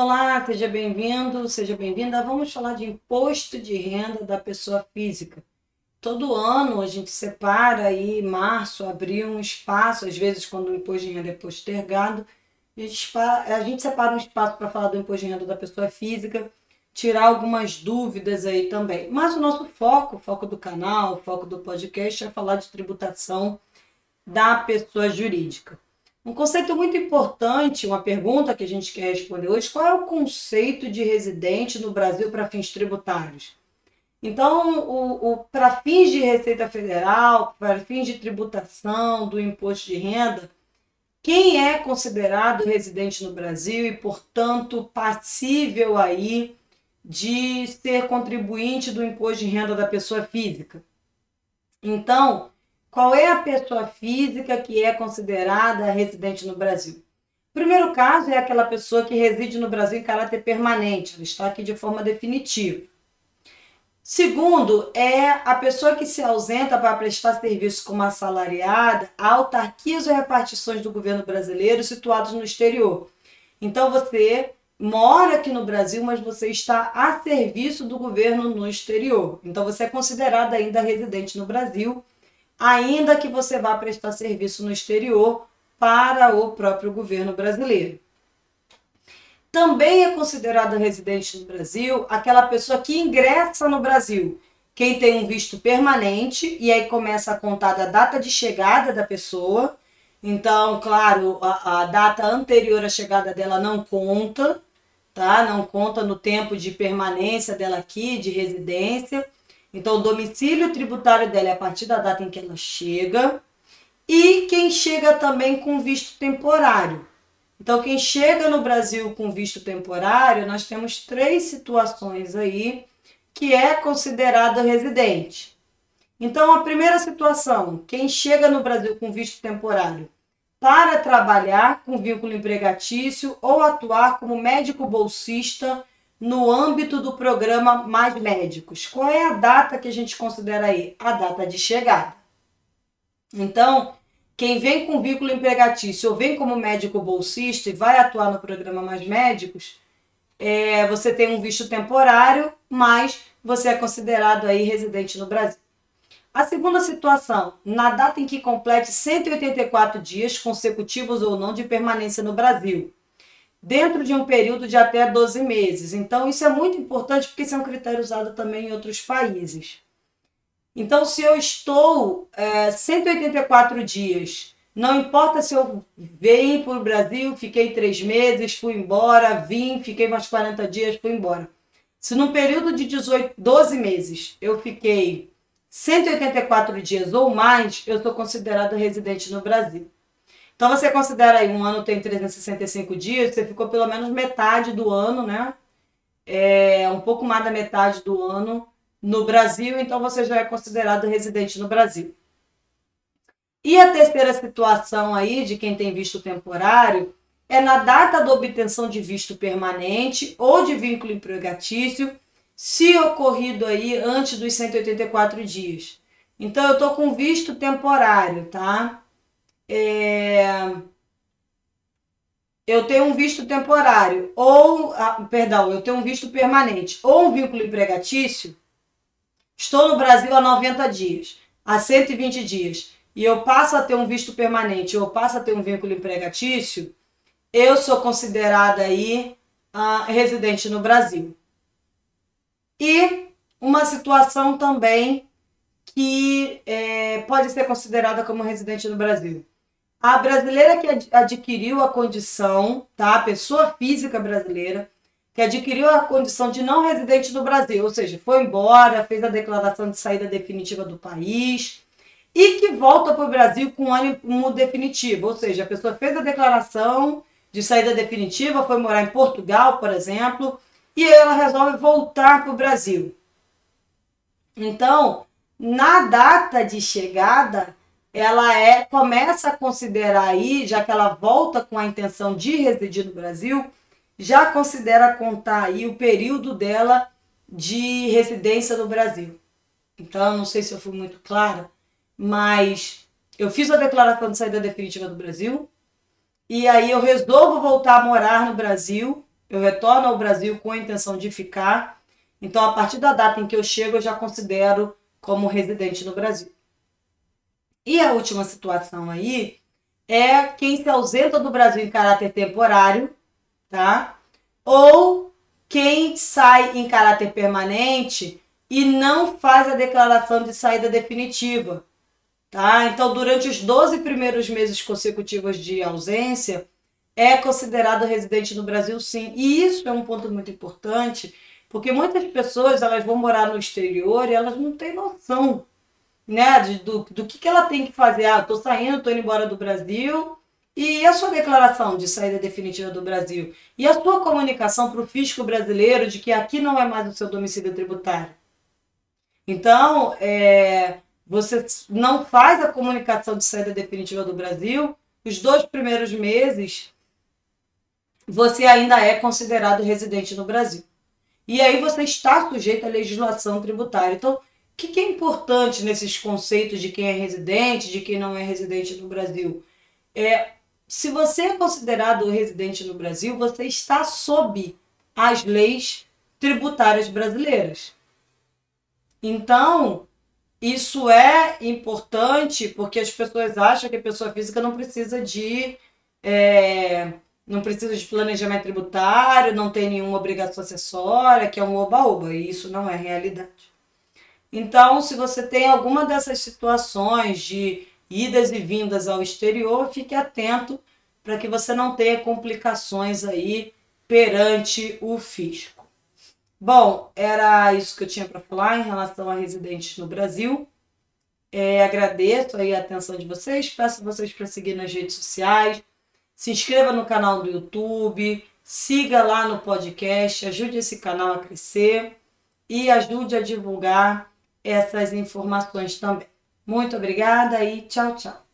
Olá, seja bem-vindo, seja bem-vinda. Vamos falar de imposto de renda da pessoa física. Todo ano a gente separa aí, março, abril, um espaço, às vezes quando o imposto de renda é postergado, a gente, a gente separa um espaço para falar do imposto de renda da pessoa física, tirar algumas dúvidas aí também. Mas o nosso foco, o foco do canal, o foco do podcast é falar de tributação da pessoa jurídica. Um conceito muito importante, uma pergunta que a gente quer responder hoje: qual é o conceito de residente no Brasil para fins tributários? Então, o, o para fins de Receita Federal, para fins de tributação do imposto de renda, quem é considerado residente no Brasil e, portanto, passível aí de ser contribuinte do imposto de renda da pessoa física? Então, qual é a pessoa física que é considerada residente no Brasil? Primeiro caso é aquela pessoa que reside no Brasil em caráter permanente, ela está aqui de forma definitiva. Segundo, é a pessoa que se ausenta para prestar serviço como assalariada a autarquias ou repartições do governo brasileiro situados no exterior. Então você mora aqui no Brasil, mas você está a serviço do governo no exterior. Então você é considerado ainda residente no Brasil ainda que você vá prestar serviço no exterior para o próprio governo brasileiro. Também é considerado residente no Brasil aquela pessoa que ingressa no Brasil, quem tem um visto permanente, e aí começa a contar da data de chegada da pessoa. Então, claro, a, a data anterior à chegada dela não conta, tá? Não conta no tempo de permanência dela aqui, de residência. Então, o domicílio tributário dela é a partir da data em que ela chega. E quem chega também com visto temporário. Então, quem chega no Brasil com visto temporário, nós temos três situações aí que é considerado residente. Então, a primeira situação, quem chega no Brasil com visto temporário para trabalhar com vínculo empregatício ou atuar como médico bolsista no âmbito do programa Mais Médicos. Qual é a data que a gente considera aí? A data de chegada. Então, quem vem com vínculo empregatício ou vem como médico bolsista e vai atuar no programa Mais Médicos, é, você tem um visto temporário, mas você é considerado aí residente no Brasil. A segunda situação, na data em que complete 184 dias consecutivos ou não de permanência no Brasil dentro de um período de até 12 meses. Então, isso é muito importante porque isso é um critério usado também em outros países. Então, se eu estou é, 184 dias, não importa se eu venho para o Brasil, fiquei três meses, fui embora, vim, fiquei mais 40 dias, fui embora. Se num período de 18, 12 meses eu fiquei 184 dias ou mais, eu sou considerado residente no Brasil. Então você considera aí um ano tem 365 dias, você ficou pelo menos metade do ano, né? É, um pouco mais da metade do ano no Brasil, então você já é considerado residente no Brasil. E a terceira situação aí de quem tem visto temporário é na data da obtenção de visto permanente ou de vínculo empregatício, se ocorrido aí antes dos 184 dias. Então eu tô com visto temporário, tá? É, eu tenho um visto temporário, ou, ah, perdão, eu tenho um visto permanente, ou um vínculo empregatício, estou no Brasil há 90 dias, há 120 dias, e eu passo a ter um visto permanente, ou passo a ter um vínculo empregatício, eu sou considerada aí ah, residente no Brasil. E uma situação também que é, pode ser considerada como residente no Brasil a brasileira que adquiriu a condição, tá? A pessoa física brasileira que adquiriu a condição de não residente no Brasil, ou seja, foi embora, fez a declaração de saída definitiva do país e que volta para o Brasil com ânimo definitivo, ou seja, a pessoa fez a declaração de saída definitiva, foi morar em Portugal, por exemplo, e ela resolve voltar para o Brasil. Então, na data de chegada, ela é começa a considerar aí, já que ela volta com a intenção de residir no Brasil, já considera contar aí o período dela de residência no Brasil. Então, não sei se eu fui muito clara, mas eu fiz a declaração de saída definitiva do Brasil e aí eu resolvo voltar a morar no Brasil, eu retorno ao Brasil com a intenção de ficar. Então, a partir da data em que eu chego, eu já considero como residente no Brasil. E a última situação aí é quem se ausenta do Brasil em caráter temporário, tá? Ou quem sai em caráter permanente e não faz a declaração de saída definitiva, tá? Então, durante os 12 primeiros meses consecutivos de ausência, é considerado residente no Brasil, sim. E isso é um ponto muito importante, porque muitas pessoas elas vão morar no exterior e elas não têm noção né, do, do que, que ela tem que fazer. Ah, estou saindo, estou indo embora do Brasil. E a sua declaração de saída definitiva do Brasil? E a sua comunicação para o fisco brasileiro de que aqui não é mais o seu domicílio tributário? Então, é, você não faz a comunicação de saída definitiva do Brasil, os dois primeiros meses você ainda é considerado residente no Brasil. E aí você está sujeito à legislação tributária. Então, que, que é importante nesses conceitos de quem é residente, de quem não é residente no Brasil? É, se você é considerado residente no Brasil, você está sob as leis tributárias brasileiras. Então, isso é importante porque as pessoas acham que a pessoa física não precisa de é, não precisa de planejamento tributário, não tem nenhuma obrigação acessória, que é um oba-oba, e isso não é realidade. Então, se você tem alguma dessas situações de idas e vindas ao exterior, fique atento para que você não tenha complicações aí perante o fisco. Bom, era isso que eu tinha para falar em relação a residentes no Brasil. É, agradeço aí a atenção de vocês, peço vocês para seguir nas redes sociais, se inscreva no canal do YouTube, siga lá no podcast, ajude esse canal a crescer e ajude a divulgar essas informações também. Muito obrigada e tchau, tchau.